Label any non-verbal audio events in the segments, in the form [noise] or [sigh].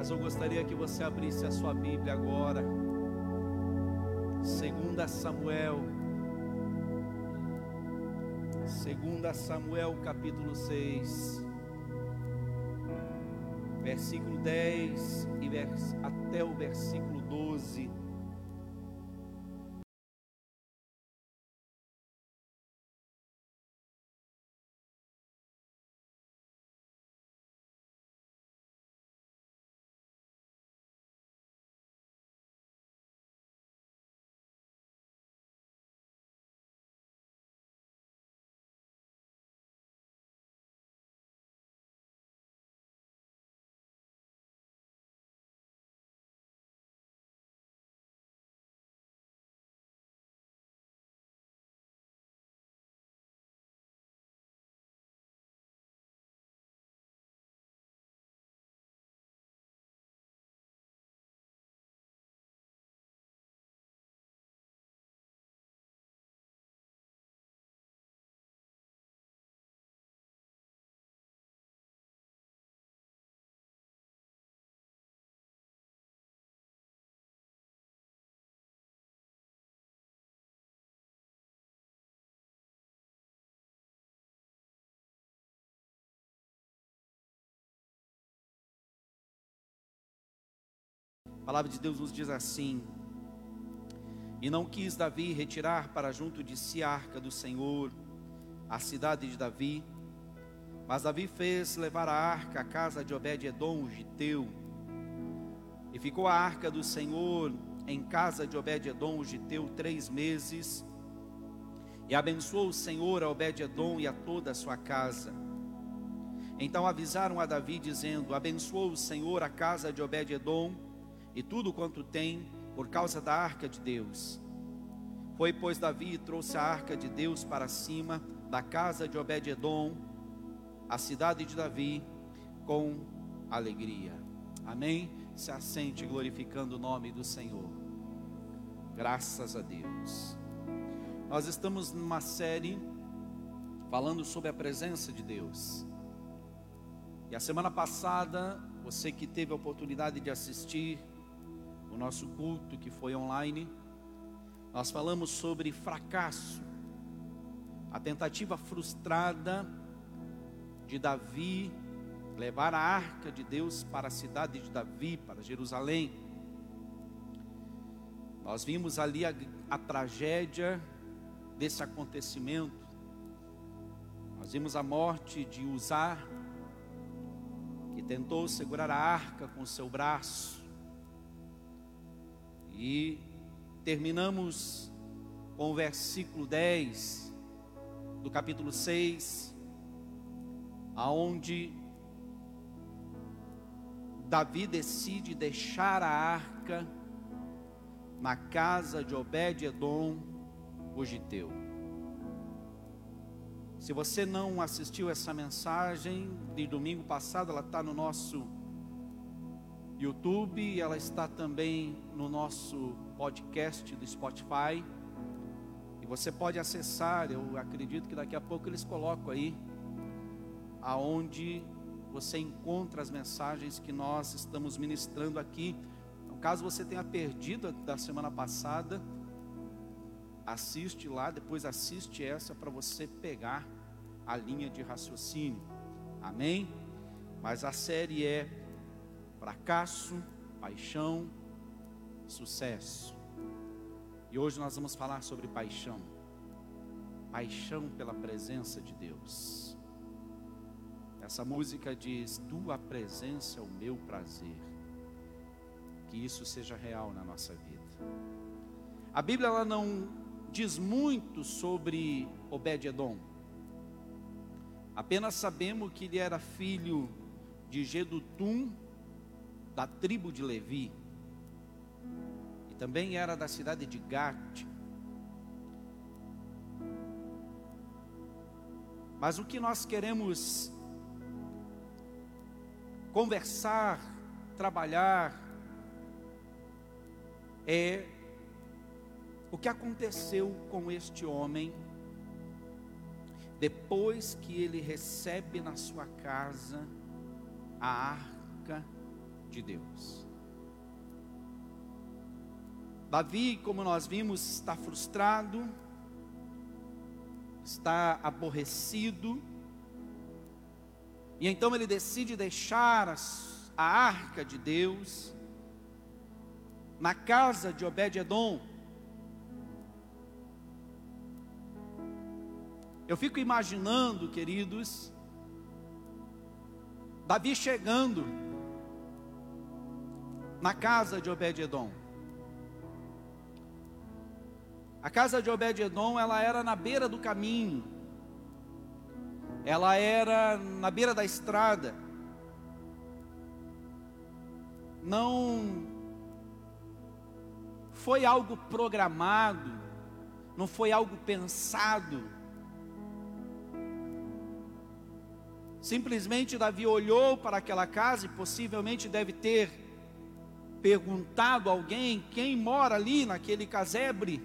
Mas eu gostaria que você abrisse a sua Bíblia agora. Segunda Samuel. Segunda Samuel capítulo 6. Versículo 10 e vers, até o versículo 12. Palavra de Deus nos diz assim: E não quis Davi retirar para junto de si a arca do Senhor, a cidade de Davi, mas Davi fez levar a arca à casa de Obed-edom, o giteu. E ficou a arca do Senhor em casa de Obed-edom, o giteu, três meses. E abençoou o Senhor a Obed-edom e a toda a sua casa. Então avisaram a Davi, dizendo: Abençoou o Senhor a casa de Obed-edom e tudo quanto tem, por causa da arca de Deus. Foi, pois, Davi e trouxe a arca de Deus para cima da casa de Obed-edom, a cidade de Davi, com alegria. Amém? Se assente glorificando o nome do Senhor. Graças a Deus. Nós estamos numa série falando sobre a presença de Deus. E a semana passada, você que teve a oportunidade de assistir o nosso culto que foi online, nós falamos sobre fracasso, a tentativa frustrada de Davi levar a arca de Deus para a cidade de Davi, para Jerusalém. Nós vimos ali a, a tragédia desse acontecimento. Nós vimos a morte de Uzar, que tentou segurar a arca com seu braço. E terminamos com o versículo 10 do capítulo 6, aonde Davi decide deixar a arca na casa de Obed-edom, o giteu. Se você não assistiu essa mensagem de domingo passado, ela está no nosso YouTube, ela está também no nosso podcast do Spotify. E você pode acessar, eu acredito que daqui a pouco eles colocam aí aonde você encontra as mensagens que nós estamos ministrando aqui. No caso você tenha perdido da semana passada, assiste lá, depois assiste essa para você pegar a linha de raciocínio. Amém? Mas a série é fracasso, paixão, sucesso. E hoje nós vamos falar sobre paixão. Paixão pela presença de Deus. Essa música diz: Tua presença é o meu prazer. Que isso seja real na nossa vida. A Bíblia ela não diz muito sobre Obed-edom. Apenas sabemos que ele era filho de Gedutum da tribo de Levi, e também era da cidade de Gate. Mas o que nós queremos conversar, trabalhar, é o que aconteceu com este homem depois que ele recebe na sua casa a arca de Deus. Davi, como nós vimos, está frustrado, está aborrecido, e então ele decide deixar as, a arca de Deus na casa de Obed-Edom. Eu fico imaginando, queridos, Davi chegando na casa de Obed-Edom. A casa de Obed-Edom, ela era na beira do caminho. Ela era na beira da estrada. Não foi algo programado, não foi algo pensado. Simplesmente Davi olhou para aquela casa e possivelmente deve ter perguntado a alguém quem mora ali naquele casebre.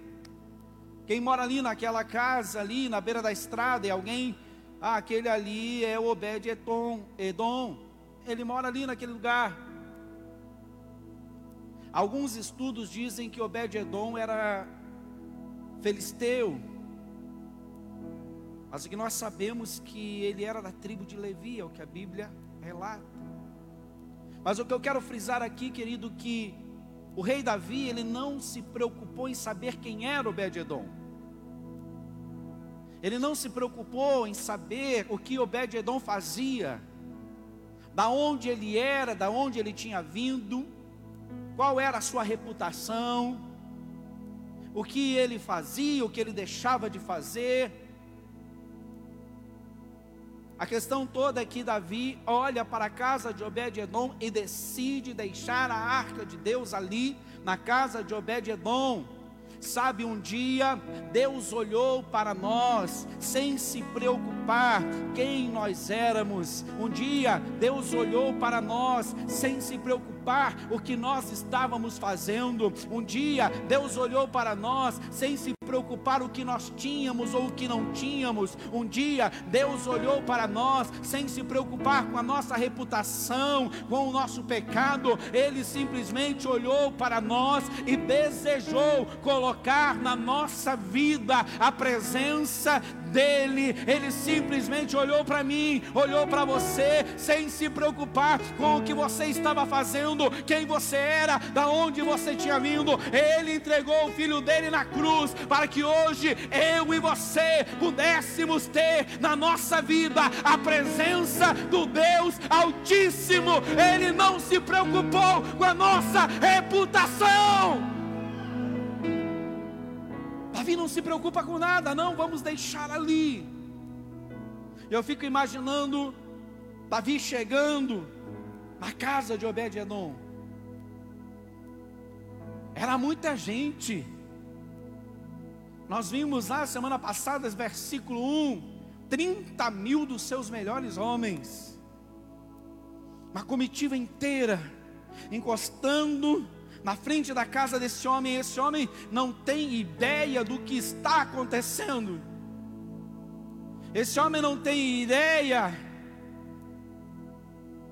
Quem mora ali naquela casa, ali na beira da estrada, e alguém, ah, aquele ali é o Obed Edom, Edom, ele mora ali naquele lugar. Alguns estudos dizem que Obed Edom era filisteu, mas o que nós sabemos que ele era da tribo de Levi, é o que a Bíblia relata. Mas o que eu quero frisar aqui, querido, que o rei Davi, ele não se preocupou em saber quem era Obed-Edom. Ele não se preocupou em saber o que Obed-Edom fazia, da onde ele era, da onde ele tinha vindo, qual era a sua reputação, o que ele fazia, o que ele deixava de fazer. A questão toda é que Davi olha para a casa de Obed-Edom e decide deixar a arca de Deus ali na casa de Obed-Edom. Sabe, um dia Deus olhou para nós sem se preocupar quem nós éramos. Um dia Deus olhou para nós sem se preocupar o que nós estávamos fazendo. Um dia Deus olhou para nós sem se preocupar o que nós tínhamos ou o que não tínhamos. Um dia Deus olhou para nós sem se preocupar com a nossa reputação, com o nosso pecado. Ele simplesmente olhou para nós e desejou colocar na nossa vida a presença dele. Ele simplesmente olhou para mim, olhou para você, sem se preocupar com o que você estava fazendo, quem você era, da onde você tinha vindo. Ele entregou o filho dele na cruz para que hoje eu e você pudéssemos ter na nossa vida a presença do Deus Altíssimo. Ele não se preocupou com a nossa reputação. Davi não se preocupa com nada, não, vamos deixar ali. Eu fico imaginando Davi chegando na casa de Obed-Edom. Era muita gente. Nós vimos lá semana passada, versículo 1: 30 mil dos seus melhores homens, uma comitiva inteira, encostando na frente da casa desse homem. Esse homem não tem ideia do que está acontecendo, esse homem não tem ideia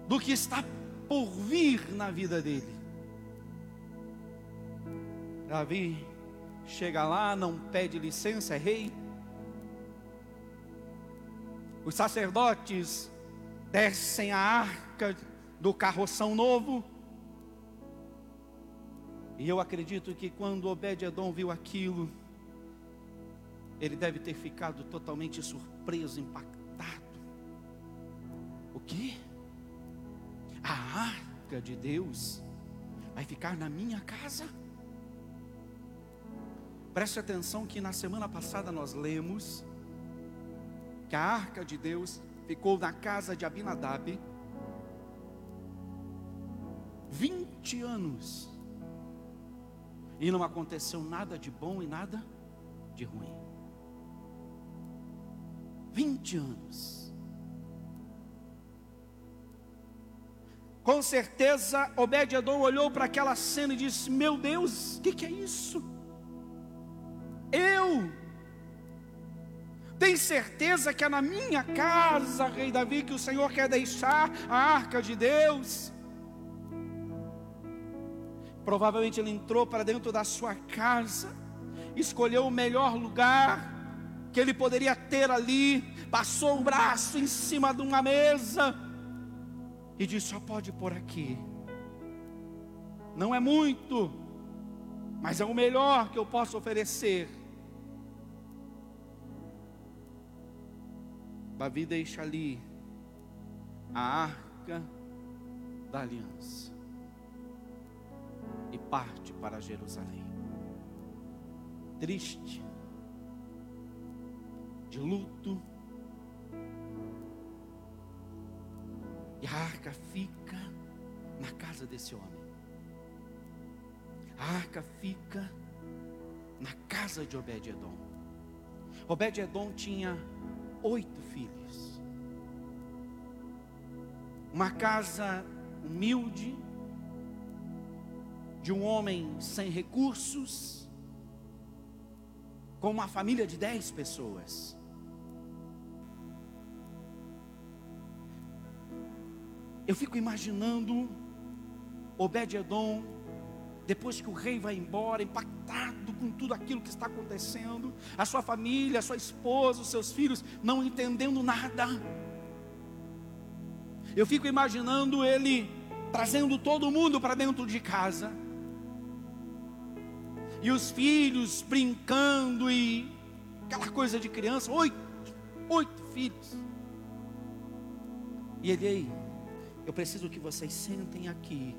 do que está por vir na vida dele. Davi chega lá, não pede licença, é rei. Os sacerdotes descem a arca do carroção novo. E eu acredito que quando Obed-Edom viu aquilo, ele deve ter ficado totalmente surpreso, impactado. O que? A arca de Deus vai ficar na minha casa? Preste atenção que na semana passada nós lemos que a arca de Deus ficou na casa de Abinadab 20 anos. E não aconteceu nada de bom e nada de ruim. 20 anos. Com certeza, Obed-Edom olhou para aquela cena e disse: Meu Deus, o que, que é isso? Eu tem certeza que é na minha casa, rei Davi, que o Senhor quer deixar a arca de Deus? Provavelmente ele entrou para dentro da sua casa, escolheu o melhor lugar que ele poderia ter ali, passou o braço em cima de uma mesa e disse: Só pode pôr aqui. Não é muito, mas é o melhor que eu posso oferecer. Davi deixa ali a arca da aliança parte para Jerusalém. Triste, de luto, e a arca fica na casa desse homem. A arca fica na casa de Obed-Edom. Obed-Edom tinha oito filhos. Uma casa humilde, de um homem sem recursos, com uma família de dez pessoas. Eu fico imaginando Obed-Edom, depois que o rei vai embora, impactado com tudo aquilo que está acontecendo, a sua família, a sua esposa, os seus filhos, não entendendo nada. Eu fico imaginando ele trazendo todo mundo para dentro de casa, e os filhos brincando, e aquela coisa de criança, oito, oito filhos. E ele aí, eu preciso que vocês sentem aqui,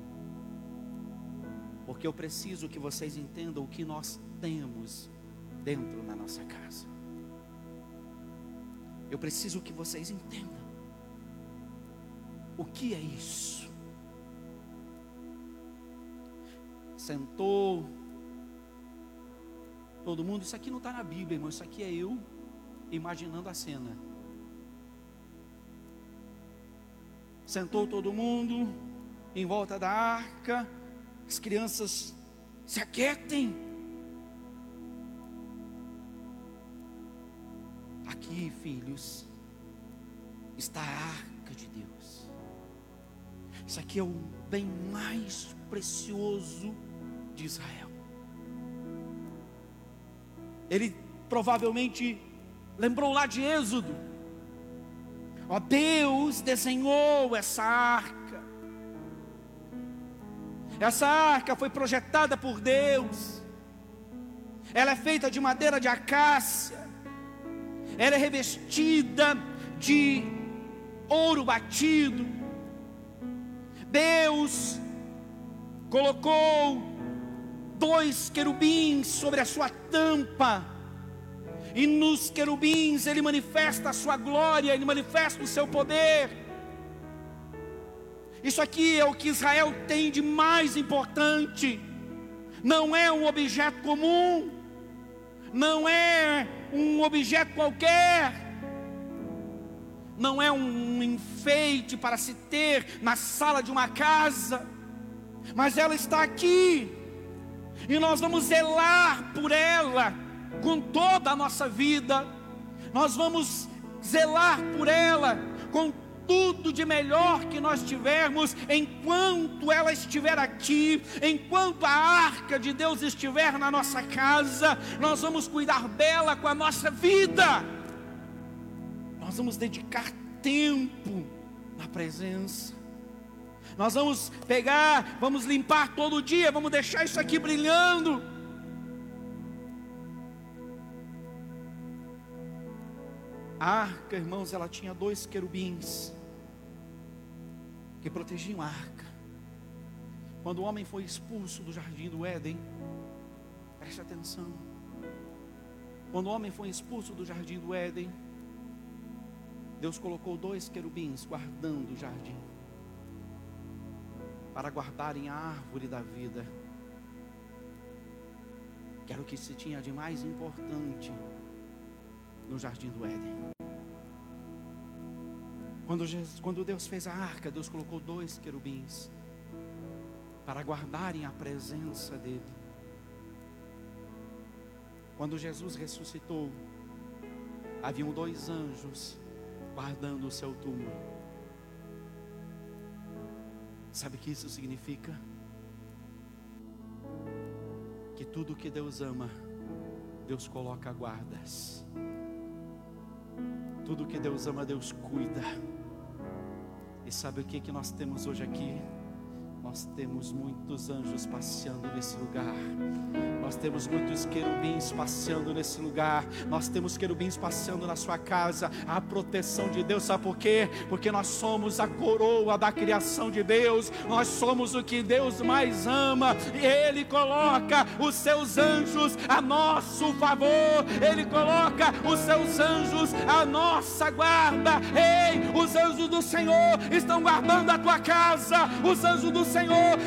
porque eu preciso que vocês entendam o que nós temos dentro da nossa casa. Eu preciso que vocês entendam o que é isso. Sentou todo mundo, isso aqui não está na Bíblia, irmão, isso aqui é eu imaginando a cena. Sentou todo mundo em volta da arca. As crianças se aquietem. Aqui, filhos, está a arca de Deus. Isso aqui é o bem mais precioso de Israel. Ele provavelmente lembrou lá de Êxodo Ó Deus desenhou essa arca. Essa arca foi projetada por Deus. Ela é feita de madeira de acácia. Ela é revestida de ouro batido. Deus colocou dois querubins sobre a sua tampa. E nos querubins ele manifesta a sua glória, ele manifesta o seu poder. Isso aqui é o que Israel tem de mais importante. Não é um objeto comum, não é um objeto qualquer, não é um enfeite para se ter na sala de uma casa, mas ela está aqui, e nós vamos zelar por ela com toda a nossa vida, nós vamos zelar por ela com tudo de melhor que nós tivermos, enquanto ela estiver aqui, enquanto a arca de Deus estiver na nossa casa, nós vamos cuidar dela com a nossa vida, nós vamos dedicar tempo na presença. Nós vamos pegar, vamos limpar todo dia, vamos deixar isso aqui brilhando A arca, irmãos, ela tinha dois querubins que protegiam a arca. Quando o homem foi expulso do jardim do Éden, preste atenção. Quando o homem foi expulso do jardim do Éden, Deus colocou dois querubins guardando o jardim, para guardarem a árvore da vida, que era o que se tinha de mais importante no jardim do Éden. Quando, Jesus, quando Deus fez a arca, Deus colocou dois querubins para guardarem a presença dEle. Quando Jesus ressuscitou, haviam dois anjos guardando o seu túmulo. Sabe o que isso significa? que tudo que Deus ama, Deus coloca guardas. Tudo que Deus ama, Deus cuida. E sabe o que que nós temos hoje aqui? Nós temos muitos anjos passeando nesse lugar. Nós temos muitos querubins passeando nesse lugar. Nós temos querubins passeando na sua casa. A proteção de Deus, sabe por quê? Porque nós somos a coroa da criação de Deus. Nós somos o que Deus mais ama. E Ele coloca os seus anjos a nosso favor. Ele coloca os seus anjos a nossa guarda. Ei, os anjos do Senhor estão guardando a tua casa. Os anjos do Senhor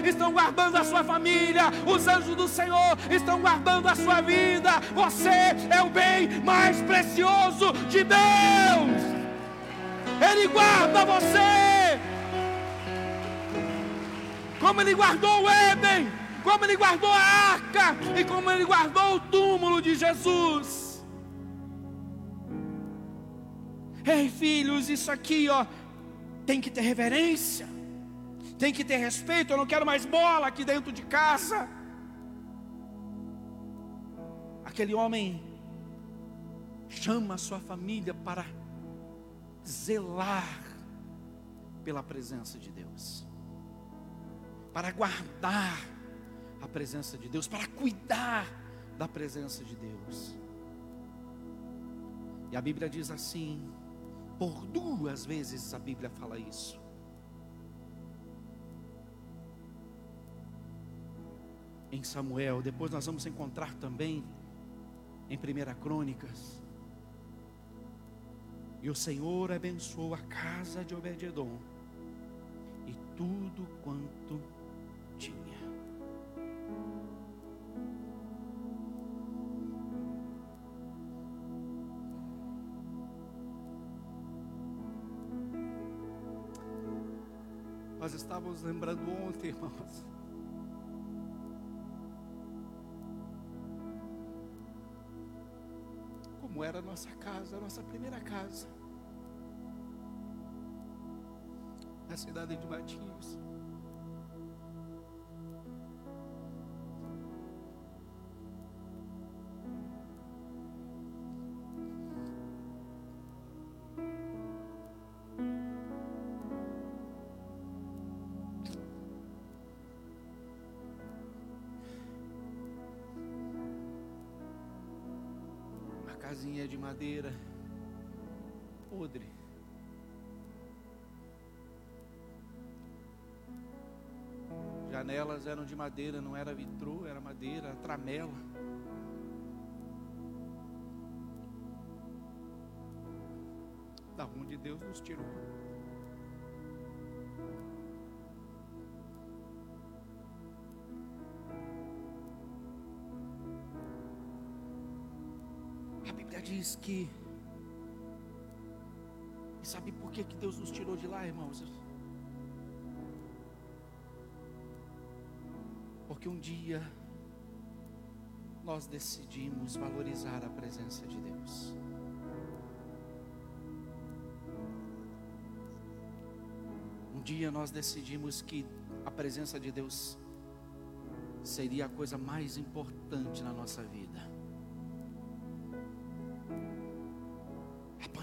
estão guardando a sua família, os anjos do Senhor estão guardando a sua vida. Você é o bem mais precioso de Deus. Ele guarda você. Como ele guardou o Éden, como ele guardou a arca e como ele guardou o túmulo de Jesus. Ei, filhos, isso aqui, ó, tem que ter reverência tem que ter respeito. Eu não quero mais bola aqui dentro de casa. Aquele homem chama a sua família para zelar pela presença de Deus, para guardar a presença de Deus, para cuidar da presença de Deus. E a Bíblia diz assim, por duas vezes a Bíblia fala isso. Em Samuel, depois nós vamos encontrar também em Primeira Crônicas. E o Senhor abençoou a casa de Obed-edom e tudo quanto tinha. Nós estávamos lembrando ontem, irmãos, nossa casa, a nossa primeira casa, na cidade de Matinhos. Madeira podre. Janelas eram de madeira, não era vitrô, era madeira, tramela. Da onde Deus nos tirou. Diz que. E sabe por que, que Deus nos tirou de lá, irmãos? Porque um dia nós decidimos valorizar a presença de Deus. Um dia nós decidimos que a presença de Deus seria a coisa mais importante na nossa vida.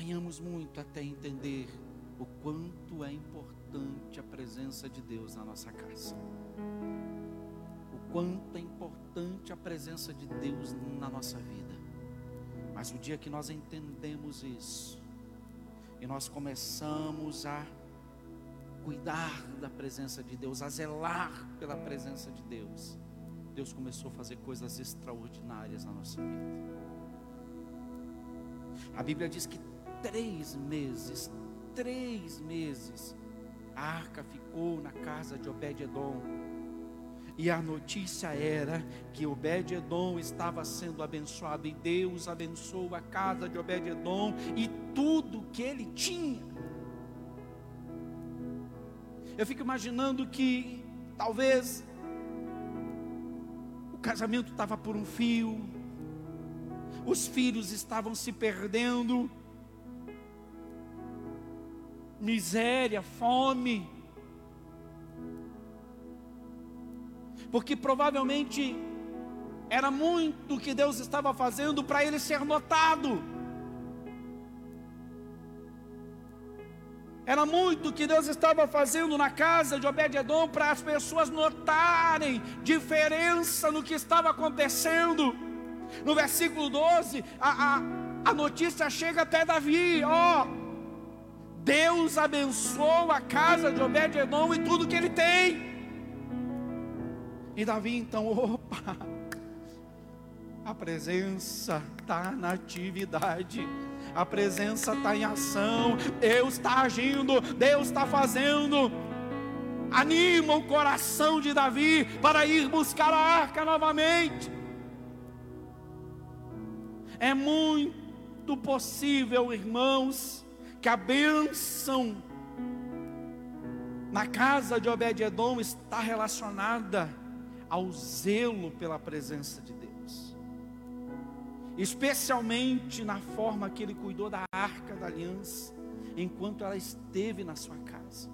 Apanhamos muito até entender o quanto é importante a presença de Deus na nossa casa. O quanto é importante a presença de Deus na nossa vida. Mas o dia que nós entendemos isso, e nós começamos a cuidar da presença de Deus, a zelar pela presença de Deus, Deus começou a fazer coisas extraordinárias na nossa vida. A Bíblia diz que três meses, três meses, a arca ficou na casa de Obed-Edom. E a notícia era que Obed-Edom estava sendo abençoado, e Deus abençoou a casa de Obed-Edom e tudo que ele tinha. Eu fico imaginando que talvez o casamento estava por um fio, os filhos estavam se perdendo, miséria, fome. Porque provavelmente Era muito que Deus estava fazendo para ele ser notado. Era muito que Deus estava fazendo na casa de Obed-Edom para as pessoas notarem diferença no que estava acontecendo. No versículo 12, a, a, a notícia chega até Davi: ó, oh, Deus abençoou a casa de Obed-Edom e tudo que ele tem. E Davi então, [laughs] opa, a presença está na atividade a presença está em ação, Deus está agindo, Deus está fazendo. Anima o coração de Davi para ir buscar a arca novamente. É muito possível, irmãos, que a bênção na casa de Obed-Edom está relacionada ao zelo pela presença de Deus especialmente na forma que ele cuidou da arca da aliança, enquanto ela esteve na sua casa.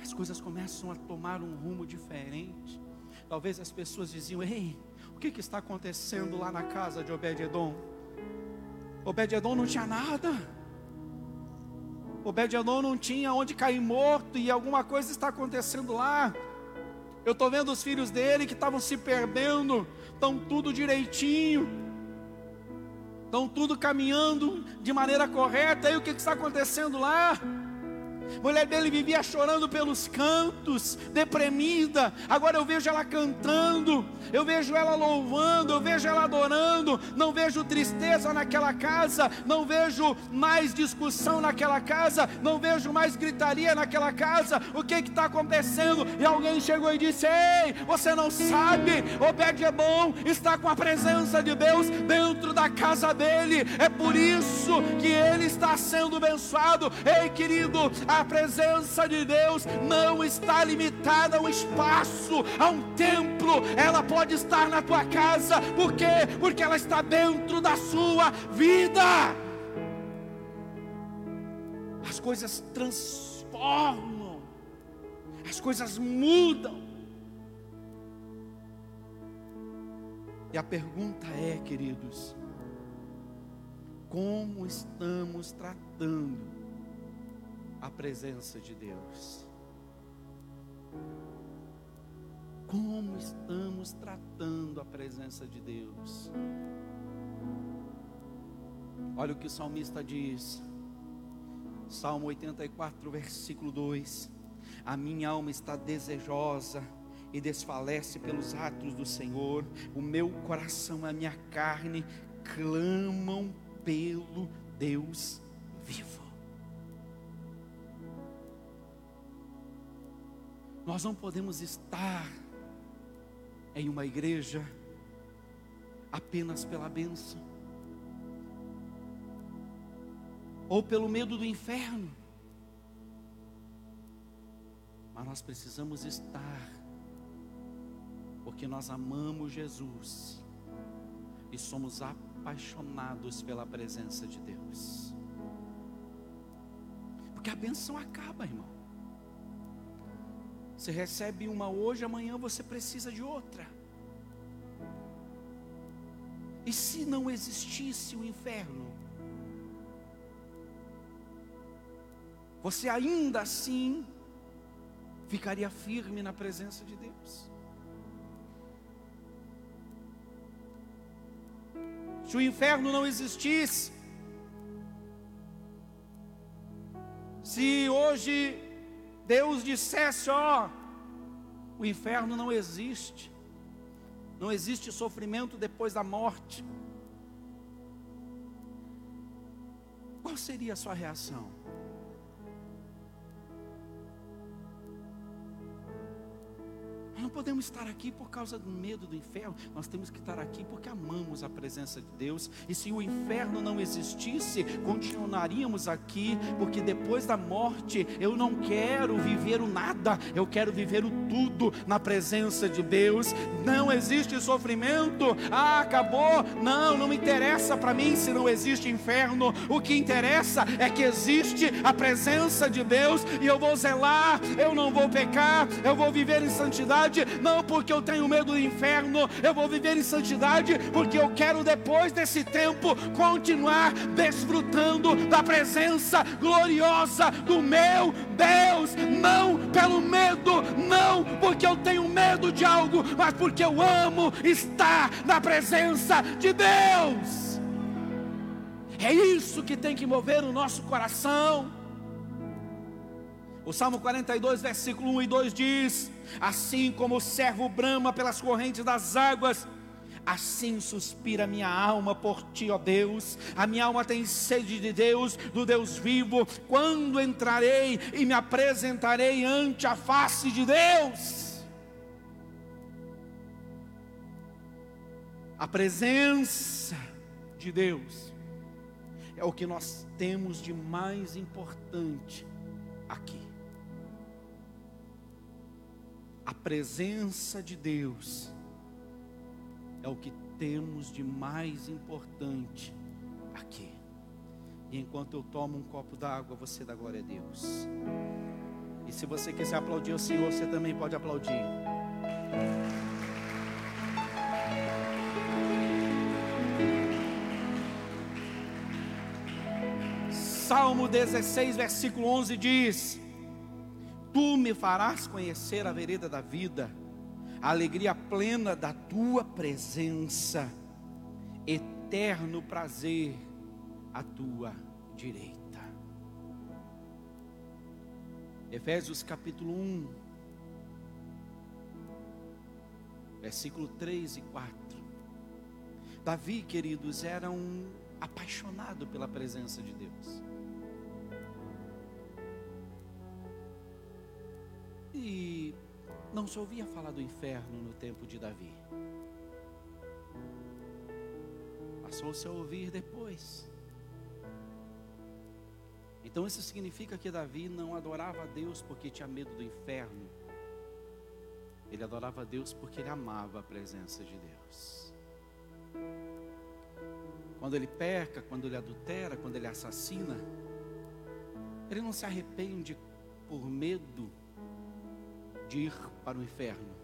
As coisas começam a tomar um rumo diferente. Talvez as pessoas diziam: Ei, o que, que está acontecendo lá na casa de Obed-Edom? Obed-Edom não tinha nada. Obed-Edom não tinha onde cair morto e alguma coisa está acontecendo lá. Eu estou vendo os filhos dele que estavam se perdendo, estão tudo direitinho, estão tudo caminhando de maneira correta. E o que, que está acontecendo lá? Mulher dele vivia chorando pelos cantos, deprimida. Agora eu vejo ela cantando, eu vejo ela louvando, eu vejo ela adorando. Não vejo tristeza naquela casa, não vejo mais discussão naquela casa, não vejo mais gritaria naquela casa. O que está acontecendo? E alguém chegou e disse: Ei, você não sabe, Obed é bom, está com a presença de Deus dentro da casa dele. É por isso que ele está sendo abençoado. Ei, querido, a presença de Deus não está limitada a um espaço, a um templo. Ela pode estar na tua casa. Por quê? Porque ela está dentro da sua vida. As coisas transformam. As coisas mudam. E a pergunta é, queridos, como estamos tratando a presença de Deus. Como estamos tratando a presença de Deus? Olha o que o salmista diz, Salmo 84, versículo 2: A minha alma está desejosa e desfalece pelos atos do Senhor, o meu coração, a minha carne clamam pelo Deus vivo. Nós não podemos estar em uma igreja apenas pela benção, ou pelo medo do inferno, mas nós precisamos estar, porque nós amamos Jesus e somos apaixonados pela presença de Deus, porque a benção acaba, irmão. Você recebe uma hoje, amanhã você precisa de outra. E se não existisse o inferno? Você ainda assim ficaria firme na presença de Deus. Se o inferno não existisse, se hoje Deus dissesse: ó, o inferno não existe, não existe sofrimento depois da morte, qual seria a sua reação? Podemos estar aqui por causa do medo do inferno, nós temos que estar aqui porque amamos a presença de Deus. E se o inferno não existisse, continuaríamos aqui, porque depois da morte eu não quero viver o nada, eu quero viver o tudo na presença de Deus. Não existe sofrimento, ah, acabou. Não, não me interessa para mim se não existe inferno. O que interessa é que existe a presença de Deus e eu vou zelar, eu não vou pecar, eu vou viver em santidade santidade, não porque eu tenho medo do inferno, eu vou viver em santidade porque eu quero depois desse tempo continuar desfrutando da presença gloriosa do meu Deus, não pelo medo, não porque eu tenho medo de algo, mas porque eu amo estar na presença de Deus. É isso que tem que mover o nosso coração. O Salmo 42, versículo 1 e 2 diz: Assim como o servo brama pelas correntes das águas, assim suspira minha alma por ti, ó Deus. A minha alma tem sede de Deus, do Deus vivo. Quando entrarei e me apresentarei ante a face de Deus? A presença de Deus é o que nós temos de mais importante aqui. A presença de Deus é o que temos de mais importante aqui. E enquanto eu tomo um copo d'água, você dá glória a Deus. E se você quiser aplaudir o Senhor, você também pode aplaudir. Salmo 16, versículo 11 diz: Tu me farás conhecer a vereda da vida, a alegria plena da tua presença, eterno prazer à tua direita. Efésios capítulo 1, versículo 3 e 4. Davi, queridos, era um apaixonado pela presença de Deus. E não se ouvia falar do inferno no tempo de Davi. Passou-se a ouvir depois. Então isso significa que Davi não adorava a Deus porque tinha medo do inferno. Ele adorava a Deus porque ele amava a presença de Deus. Quando ele peca, quando ele adultera, quando ele assassina, ele não se arrepende por medo de ir para o inferno.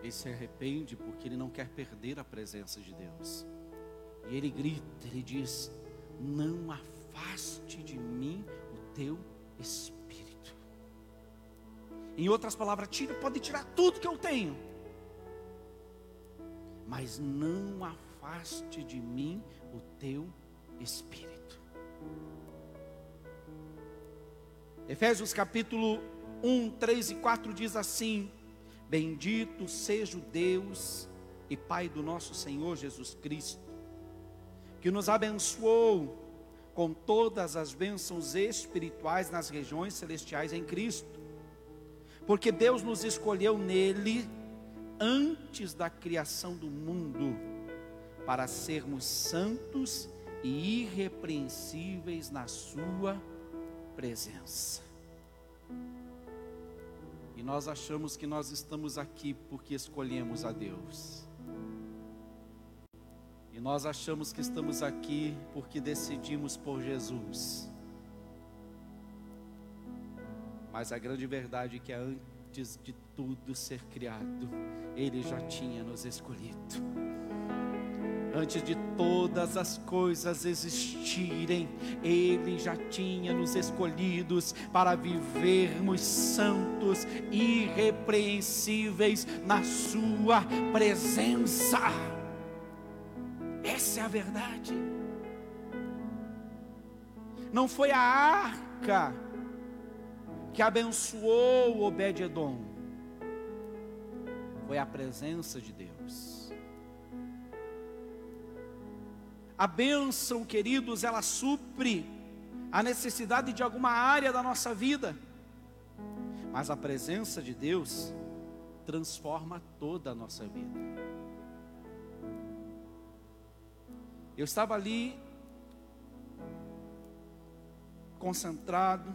Ele se arrepende porque ele não quer perder a presença de Deus. E ele grita, ele diz: Não afaste de mim o teu espírito. Em outras palavras, tira, pode tirar tudo que eu tenho, mas não afaste de mim o teu espírito. Efésios capítulo 1, 3 e 4 diz assim: Bendito seja o Deus e Pai do nosso Senhor Jesus Cristo, que nos abençoou com todas as bênçãos espirituais nas regiões celestiais em Cristo, porque Deus nos escolheu nele antes da criação do mundo, para sermos santos e irrepreensíveis na Sua presença. E nós achamos que nós estamos aqui porque escolhemos a Deus. E nós achamos que estamos aqui porque decidimos por Jesus. Mas a grande verdade é que antes de tudo ser criado, Ele já tinha nos escolhido antes de todas as coisas existirem, Ele já tinha nos escolhidos para vivermos santos, irrepreensíveis na Sua presença. Essa é a verdade. Não foi a arca que abençoou Obed-Edom, foi a presença de Deus. A bênção, queridos, ela supre a necessidade de alguma área da nossa vida, mas a presença de Deus transforma toda a nossa vida. Eu estava ali, concentrado,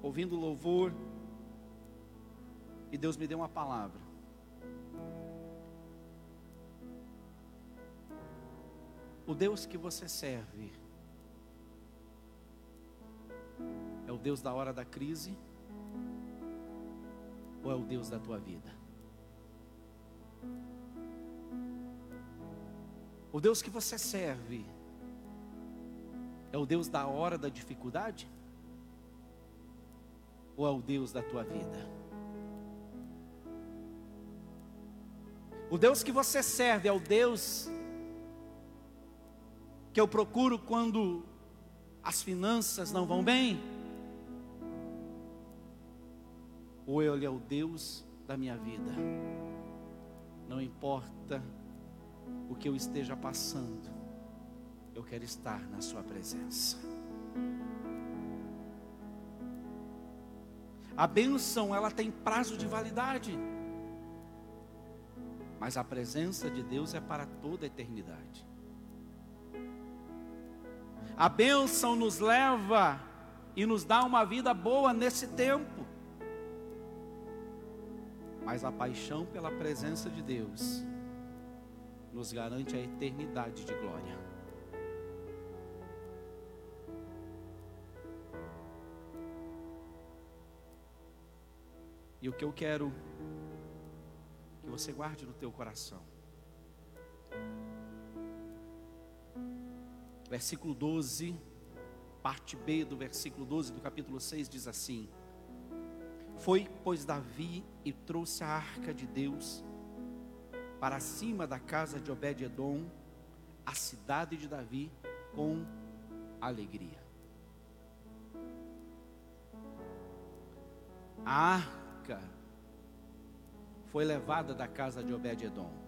ouvindo louvor, e Deus me deu uma palavra. O Deus que você serve é o Deus da hora da crise, ou é o Deus da tua vida? O Deus que você serve é o Deus da hora da dificuldade? Ou é o Deus da tua vida? O Deus que você serve é o Deus que eu procuro quando as finanças não vão bem? Ou Ele é o Deus da minha vida? Não importa o que eu esteja passando, eu quero estar na Sua presença. A bênção, ela tem prazo de validade. Mas a presença de Deus é para toda a eternidade. A bênção nos leva e nos dá uma vida boa nesse tempo. Mas a paixão pela presença de Deus nos garante a eternidade de glória. E o que eu quero que você guarde no teu coração. Versículo 12, parte B do versículo 12 do capítulo 6 diz assim: Foi, pois, Davi e trouxe a arca de Deus para cima da casa de Obed-Edom, a cidade de Davi, com alegria. A arca foi levada da casa de Obed-Edom.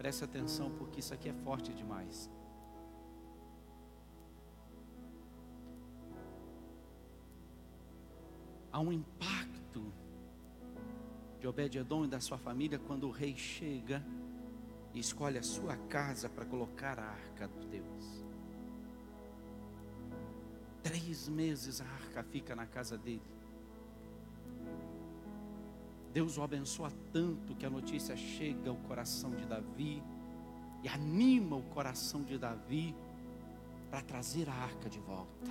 Preste atenção, porque isso aqui é forte demais. há um impacto de Obed-Edom e da sua família quando o rei chega e escolhe a sua casa para colocar a arca de Deus. Três meses a arca fica na casa dele. Deus o abençoa tanto que a notícia chega ao coração de Davi e anima o coração de Davi para trazer a arca de volta,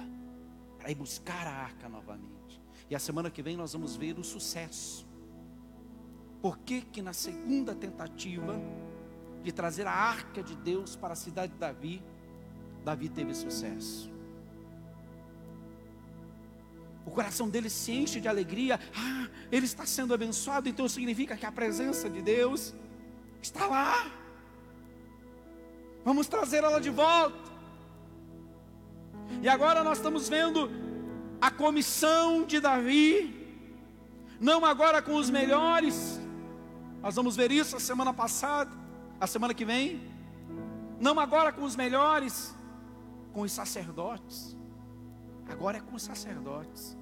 para ir buscar a arca novamente. E a semana que vem nós vamos ver o sucesso. Por que que na segunda tentativa de trazer a arca de Deus para a cidade de Davi, Davi teve sucesso? O coração dele se enche de alegria. Ah, ele está sendo abençoado, então significa que a presença de Deus está lá. Vamos trazer ela de volta. E agora nós estamos vendo a comissão de Davi, não agora com os melhores, nós vamos ver isso a semana passada, a semana que vem, não agora com os melhores, com os sacerdotes, agora é com os sacerdotes.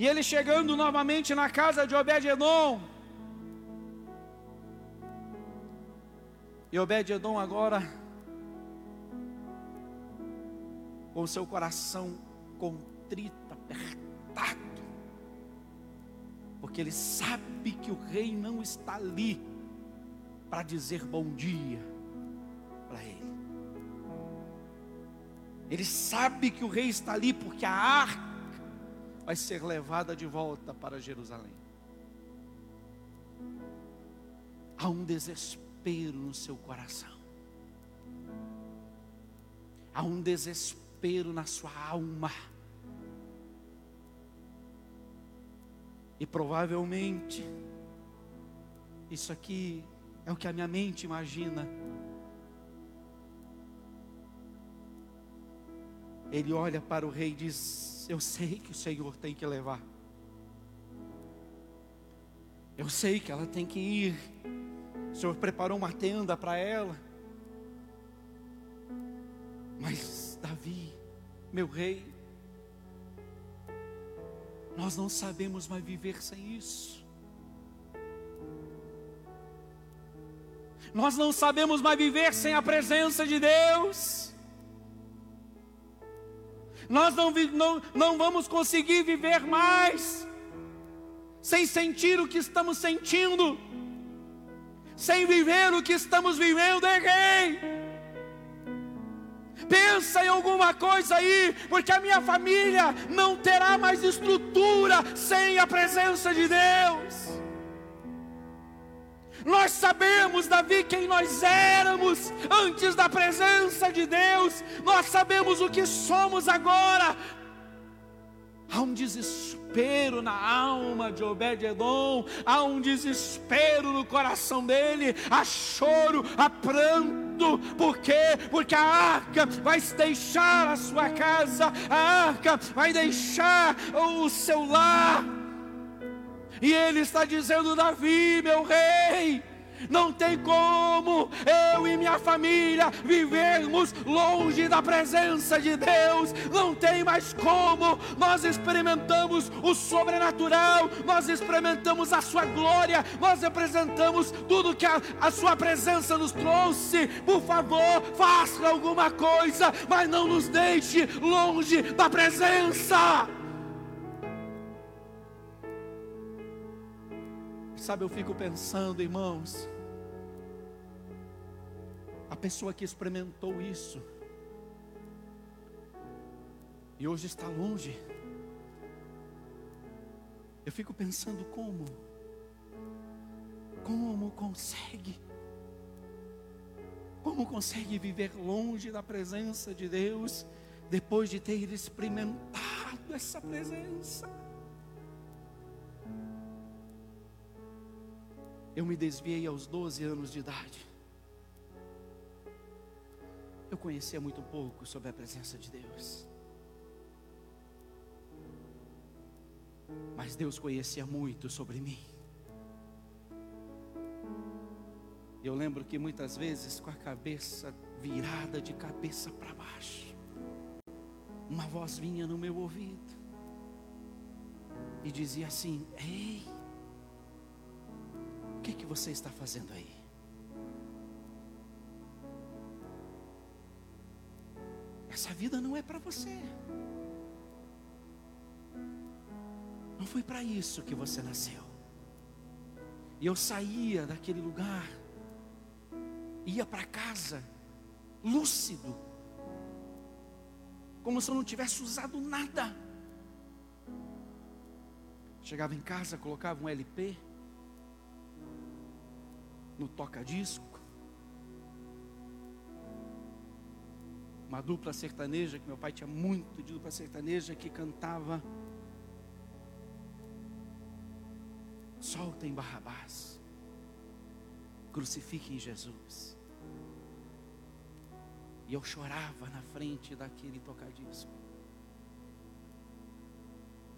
E ele chegando novamente na casa de Obed-Edom, e Obed-Edom agora com seu coração contrito, apertado, porque ele sabe que o rei não está ali para dizer bom dia para ele. Ele sabe que o rei está ali porque a arca vai ser levada de volta para Jerusalém. Há um desespero no seu coração. Há um desespero na sua alma. E provavelmente, isso aqui é o que a minha mente imagina. Ele olha para o rei e diz: Eu sei que o Senhor tem que levar. Eu sei que ela tem que ir. O Senhor preparou uma tenda para ela. Mas Davi, meu rei, nós não sabemos mais viver sem isso. Nós não sabemos mais viver sem a presença de Deus. Nós não, não, não vamos conseguir viver mais sem sentir o que estamos sentindo, sem viver o que estamos vivendo, é rei pensa em alguma coisa aí, porque a minha família não terá mais estrutura sem a presença de Deus. Nós sabemos, Davi, quem nós éramos antes da presença de Deus, nós sabemos o que somos agora. Há um desespero na alma de Obed-Edom, há um desespero no coração dele, há choro, há pranto, por quê? Porque a arca vai deixar a sua casa, a arca vai deixar o seu lar e ele está dizendo: Davi, meu rei, não tem como eu e minha família vivermos longe da presença de Deus. Não tem mais como. Nós experimentamos o sobrenatural, nós experimentamos a Sua glória, nós apresentamos tudo que a, a Sua presença nos trouxe. Por favor, faça alguma coisa, mas não nos deixe longe da presença. Sabe, eu fico pensando, irmãos, a pessoa que experimentou isso e hoje está longe, eu fico pensando como, como consegue, como consegue viver longe da presença de Deus depois de ter experimentado essa presença. Eu me desviei aos 12 anos de idade. Eu conhecia muito pouco sobre a presença de Deus. Mas Deus conhecia muito sobre mim. Eu lembro que muitas vezes com a cabeça virada de cabeça para baixo, uma voz vinha no meu ouvido e dizia assim: Ei, o que, que você está fazendo aí? Essa vida não é para você. Não foi para isso que você nasceu. E eu saía daquele lugar, ia para casa, lúcido, como se eu não tivesse usado nada. Chegava em casa, colocava um LP, no toca-disco. Uma dupla sertaneja, que meu pai tinha muito de dupla sertaneja, que cantava Soltem Barrabás, crucifiquem Jesus. E eu chorava na frente daquele tocadisco.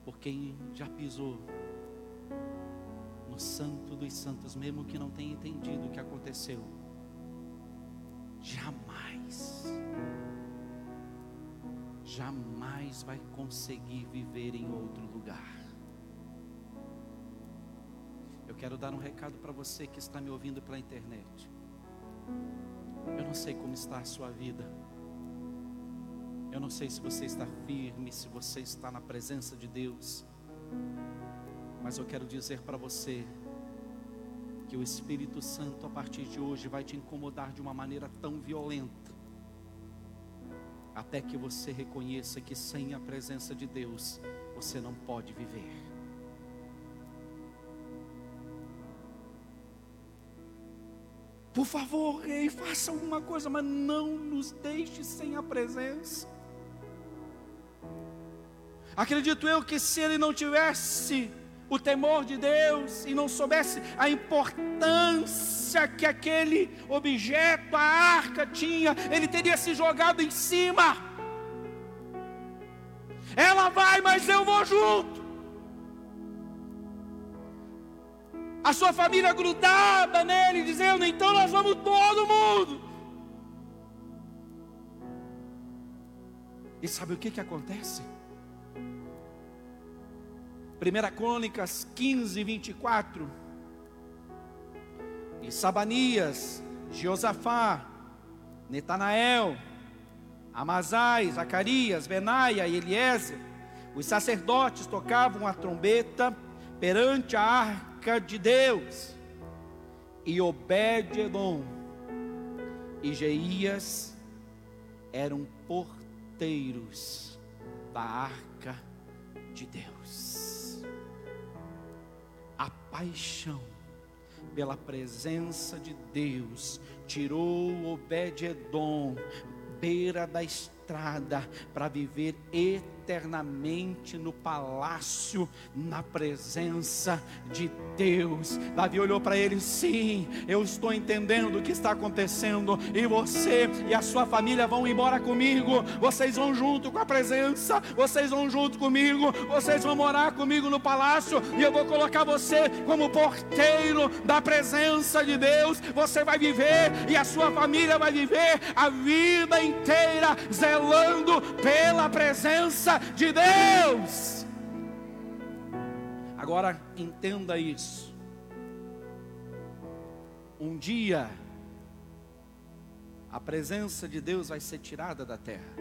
Por quem já pisou no Santo dos Santos, mesmo que não tenha entendido o que aconteceu, jamais, jamais vai conseguir viver em outro lugar. Eu quero dar um recado para você que está me ouvindo pela internet. Eu não sei como está a sua vida. Eu não sei se você está firme, se você está na presença de Deus. Mas eu quero dizer para você que o Espírito Santo a partir de hoje vai te incomodar de uma maneira tão violenta, até que você reconheça que sem a presença de Deus você não pode viver. Por favor, rei, faça alguma coisa, mas não nos deixe sem a presença. Acredito eu que se ele não tivesse o temor de Deus e não soubesse a importância que aquele objeto, a arca, tinha, ele teria se jogado em cima. Ela vai, mas eu vou junto. A sua família grudada nele, dizendo: então nós vamos todo mundo. E sabe o que, que acontece? 1 Crônicas 15, 24. E Sabanias, Josafá, Netanael, Amazai, Zacarias, Benaia e Eliezer, os sacerdotes tocavam a trombeta perante a arca de Deus. E Obed-edom, e Jeias, eram porteiros da arca de Deus. Paixão pela presença de Deus tirou Obed-edom beira da estrada para viver eternamente eternamente no palácio, na presença de Deus. Davi olhou para ele: sim, eu estou entendendo o que está acontecendo, e você e a sua família vão embora comigo, vocês vão junto com a presença, vocês vão junto comigo, vocês vão morar comigo no palácio, e eu vou colocar você como porteiro da presença de Deus. Você vai viver, e a sua família vai viver a vida inteira zelando pela presença de Deus. Agora entenda isso. Um dia a presença de Deus vai ser tirada da terra.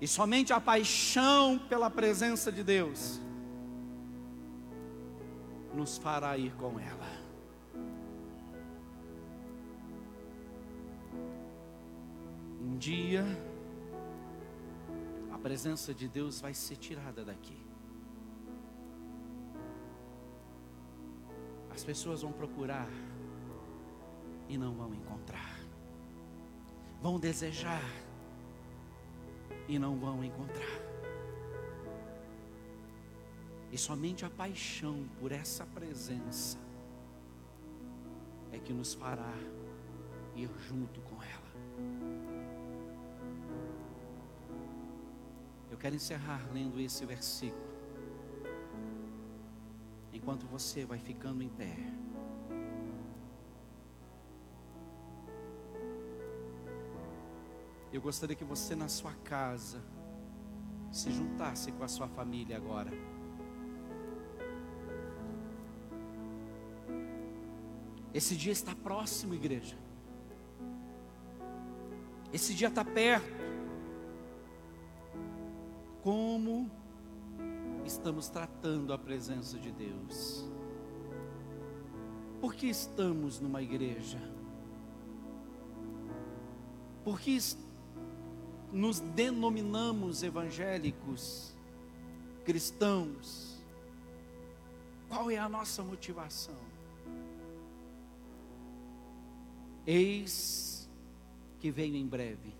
E somente a paixão pela presença de Deus nos fará ir com ela. Um dia, a presença de Deus vai ser tirada daqui. As pessoas vão procurar e não vão encontrar. Vão desejar e não vão encontrar. E somente a paixão por essa presença é que nos fará ir junto Eu quero encerrar lendo esse versículo. Enquanto você vai ficando em pé. Eu gostaria que você na sua casa se juntasse com a sua família agora. Esse dia está próximo, igreja. Esse dia está perto como estamos tratando a presença de Deus. Por que estamos numa igreja? Por que nos denominamos evangélicos, cristãos? Qual é a nossa motivação? Eis que venho em breve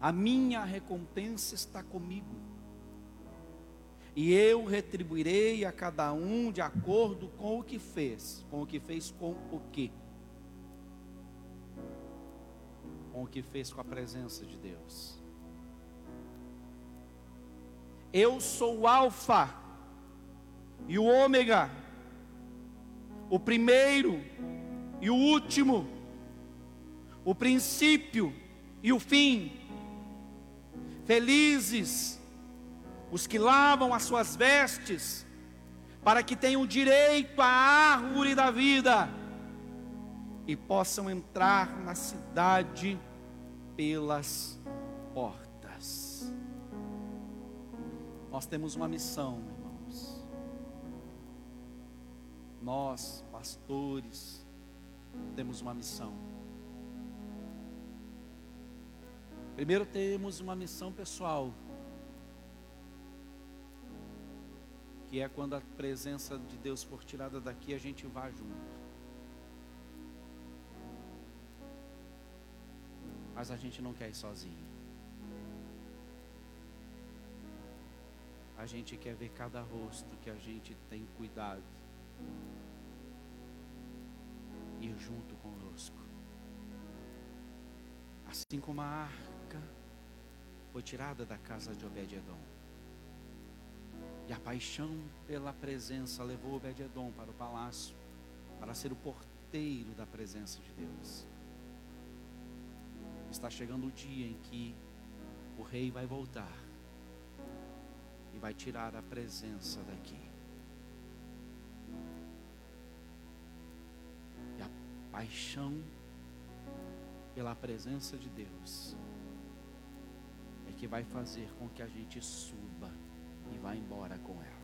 a minha recompensa está comigo. E eu retribuirei a cada um de acordo com o que fez. Com o que fez com o quê? Com o que fez com a presença de Deus. Eu sou o Alfa e o Ômega, o primeiro e o último, o princípio e o fim. Felizes os que lavam as suas vestes, para que tenham direito à árvore da vida e possam entrar na cidade pelas portas. Nós temos uma missão, irmãos. Nós, pastores, temos uma missão. Primeiro temos uma missão pessoal, que é quando a presença de Deus for tirada daqui, a gente vai junto. Mas a gente não quer ir sozinho. A gente quer ver cada rosto que a gente tem cuidado. Ir junto conosco. Assim como a arca foi tirada da casa de Obed-Edom. E a paixão pela presença levou Obed-Edom para o palácio, para ser o porteiro da presença de Deus. Está chegando o dia em que o rei vai voltar e vai tirar a presença daqui. E a paixão pela presença de Deus que vai fazer com que a gente suba e vá embora com ela.